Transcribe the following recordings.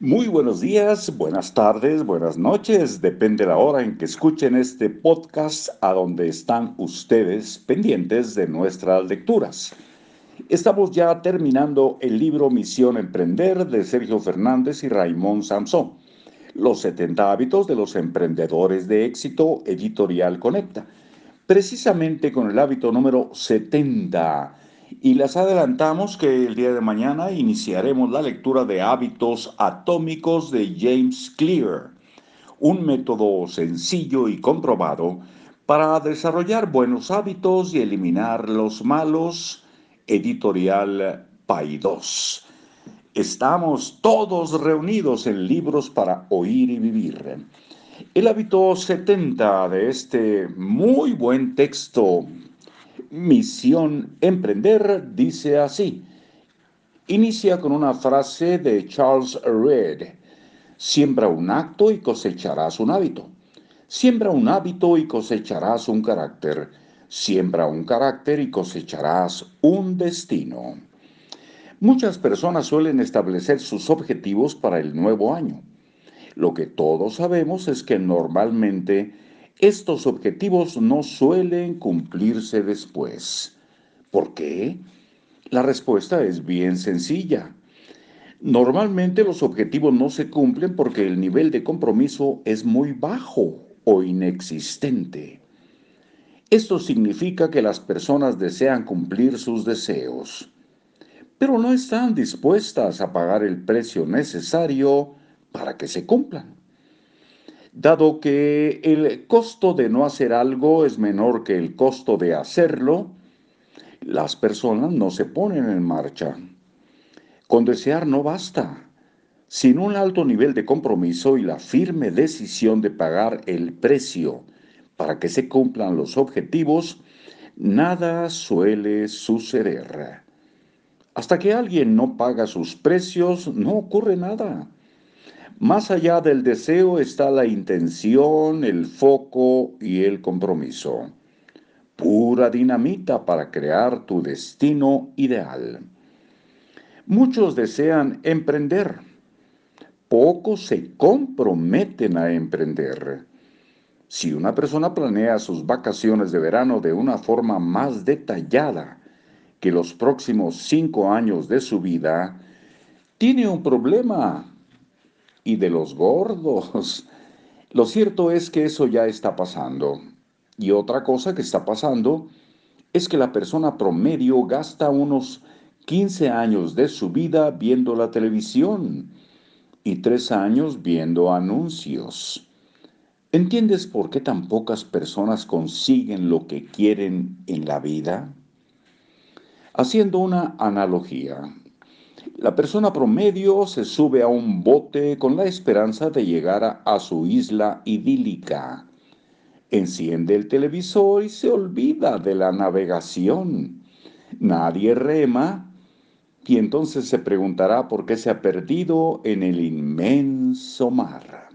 Muy buenos días, buenas tardes, buenas noches, depende la hora en que escuchen este podcast a donde están ustedes pendientes de nuestras lecturas. Estamos ya terminando el libro Misión Emprender de Sergio Fernández y Raymond Samson. Los 70 hábitos de los emprendedores de éxito, editorial Conecta. Precisamente con el hábito número 70 y les adelantamos que el día de mañana iniciaremos la lectura de hábitos atómicos de James Clear, un método sencillo y comprobado para desarrollar buenos hábitos y eliminar los malos, editorial Paidós. Estamos todos reunidos en libros para oír y vivir. El hábito 70 de este muy buen texto Misión Emprender dice así. Inicia con una frase de Charles Reed. Siembra un acto y cosecharás un hábito. Siembra un hábito y cosecharás un carácter. Siembra un carácter y cosecharás un destino. Muchas personas suelen establecer sus objetivos para el nuevo año. Lo que todos sabemos es que normalmente estos objetivos no suelen cumplirse después. ¿Por qué? La respuesta es bien sencilla. Normalmente los objetivos no se cumplen porque el nivel de compromiso es muy bajo o inexistente. Esto significa que las personas desean cumplir sus deseos, pero no están dispuestas a pagar el precio necesario para que se cumplan dado que el costo de no hacer algo es menor que el costo de hacerlo, las personas no se ponen en marcha. Con desear no basta. Sin un alto nivel de compromiso y la firme decisión de pagar el precio para que se cumplan los objetivos, nada suele suceder. Hasta que alguien no paga sus precios, no ocurre nada. Más allá del deseo está la intención, el foco y el compromiso. Pura dinamita para crear tu destino ideal. Muchos desean emprender. Pocos se comprometen a emprender. Si una persona planea sus vacaciones de verano de una forma más detallada que los próximos cinco años de su vida, tiene un problema y de los gordos. Lo cierto es que eso ya está pasando. Y otra cosa que está pasando es que la persona promedio gasta unos 15 años de su vida viendo la televisión y 3 años viendo anuncios. ¿Entiendes por qué tan pocas personas consiguen lo que quieren en la vida? Haciendo una analogía, la persona promedio se sube a un bote con la esperanza de llegar a, su isla idílica. Enciende el televisor y se olvida de la navegación. Nadie rema y entonces se preguntará por qué se ha perdido en el inmenso mar.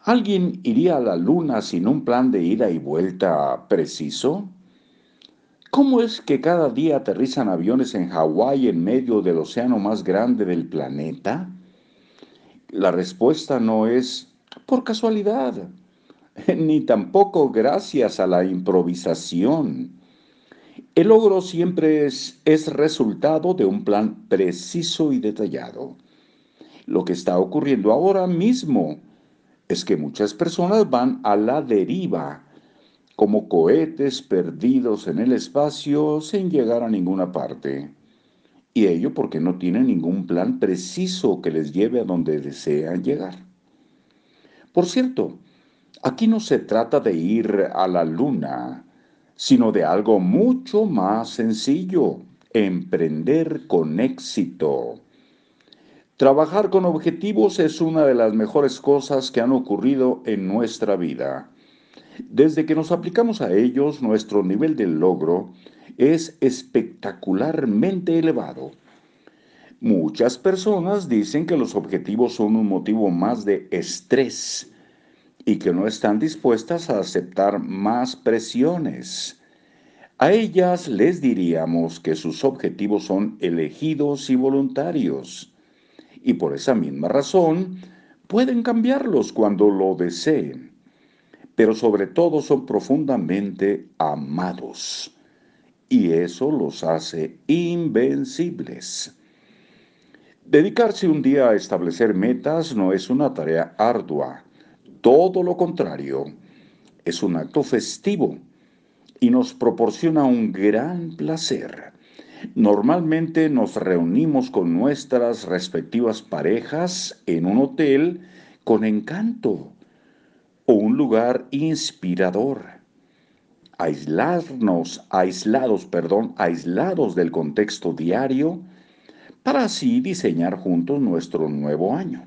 ¿Alguien iría a la luna sin un plan de ida y vuelta preciso? ¿Cómo es que cada día aterrizan aviones en Hawái en medio del océano más grande del planeta? La respuesta no es por casualidad, ni tampoco gracias a la improvisación. El logro siempre es, es, resultado de un plan preciso y detallado. Lo que está ocurriendo ahora mismo es que muchas personas van a la deriva como cohetes perdidos en el espacio sin llegar a ninguna parte. Y ello porque no tienen ningún plan preciso que les lleve a donde desean llegar. Por cierto, aquí no se trata de ir a la luna, sino de algo mucho más sencillo, emprender con éxito. Trabajar con objetivos es una de las mejores cosas que han ocurrido en nuestra vida. Desde que nos aplicamos a ellos, nuestro nivel de logro es espectacularmente elevado. Muchas personas dicen que los objetivos son un motivo más de estrés y que no están dispuestas a aceptar más presiones. A ellas les diríamos que sus objetivos son elegidos y voluntarios y por esa misma razón pueden cambiarlos cuando lo deseen, pero sobre todo son profundamente amados y eso los hace invencibles. Dedicarse un día a establecer metas no es una tarea ardua, todo lo contrario, es un acto festivo y nos proporciona un gran placer. Normalmente nos reunimos con nuestras respectivas parejas en un hotel con encanto o un lugar inspirador. Aislarnos, aislados, perdón, aislados del contexto diario para así diseñar juntos nuestro nuevo año.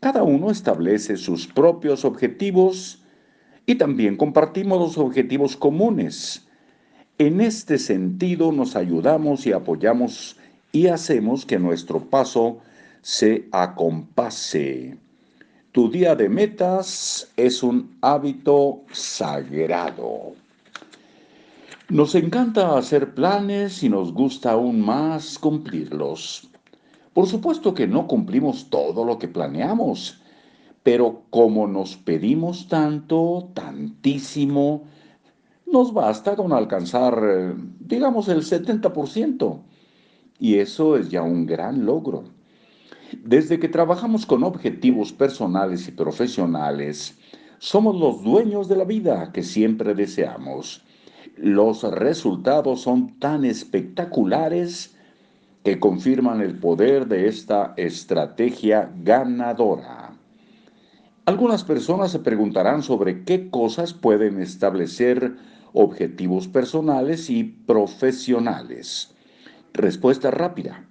Cada uno establece sus propios objetivos y también compartimos los objetivos comunes en este sentido nos ayudamos y apoyamos y hacemos que nuestro paso se acompase. Tu día de metas es un hábito sagrado. Nos encanta hacer planes y nos gusta aún más cumplirlos. Por supuesto que no cumplimos todo lo que planeamos, pero como nos pedimos tanto, tantísimo, nos basta con alcanzar, eh, digamos, el 70%. Y eso es ya un gran logro. Desde que trabajamos con objetivos personales y profesionales, somos los dueños de la vida que siempre deseamos. Los resultados son tan espectaculares que confirman el poder de esta estrategia ganadora. Algunas personas se preguntarán sobre qué cosas pueden establecer objetivos personales y profesionales. Respuesta rápida.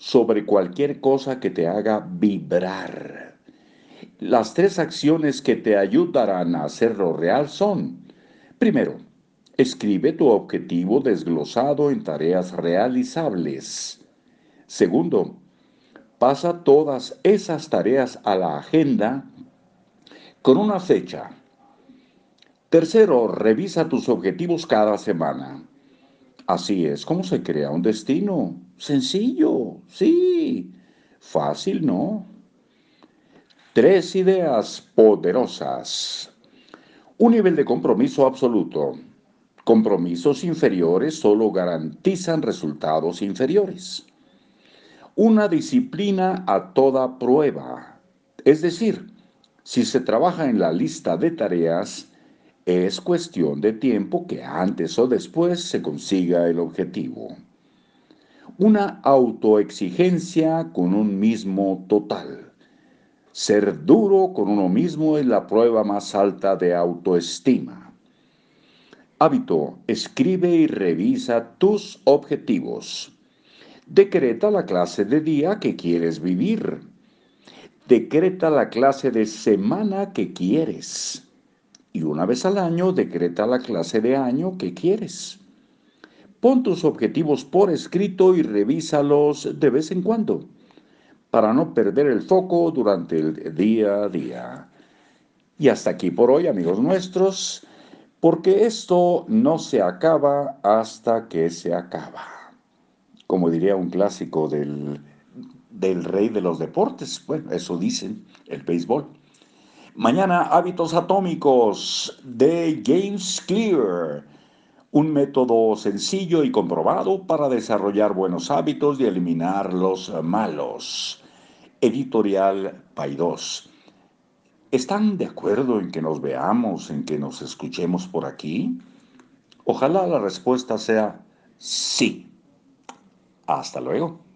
Sobre cualquier cosa que te haga vibrar. Las tres acciones que te ayudarán a hacerlo real son, primero, escribe tu objetivo desglosado en tareas realizables. Segundo, pasa todas esas tareas a la agenda con una fecha Tercero, revisa tus objetivos cada semana. Así es como se crea un destino. Sencillo, sí. Fácil, ¿no? Tres ideas poderosas. Un nivel de compromiso absoluto. Compromisos inferiores solo garantizan resultados inferiores. Una disciplina a toda prueba. Es decir, si se trabaja en la lista de tareas, es cuestión de tiempo que antes o después se consiga el objetivo. Una autoexigencia con un mismo total. Ser duro con uno mismo es la prueba más alta de autoestima. Hábito. Escribe y revisa tus objetivos. Decreta la clase de día que quieres vivir. Decreta la clase de semana que quieres y una vez al año decreta la clase de año que quieres. Pon tus objetivos por escrito y revísalos de vez en cuando para no perder el foco durante el día a día. Y hasta aquí por hoy, amigos nuestros, porque esto no se acaba hasta que se acaba. Como diría un clásico del, del rey de los deportes, bueno, eso dicen, el béisbol. Mañana hábitos atómicos de James Clear, un método sencillo y comprobado para desarrollar buenos hábitos y eliminar los malos. Editorial Paidós. ¿Están de acuerdo en que nos veamos, en que nos escuchemos por aquí? Ojalá la respuesta sea sí. Hasta luego.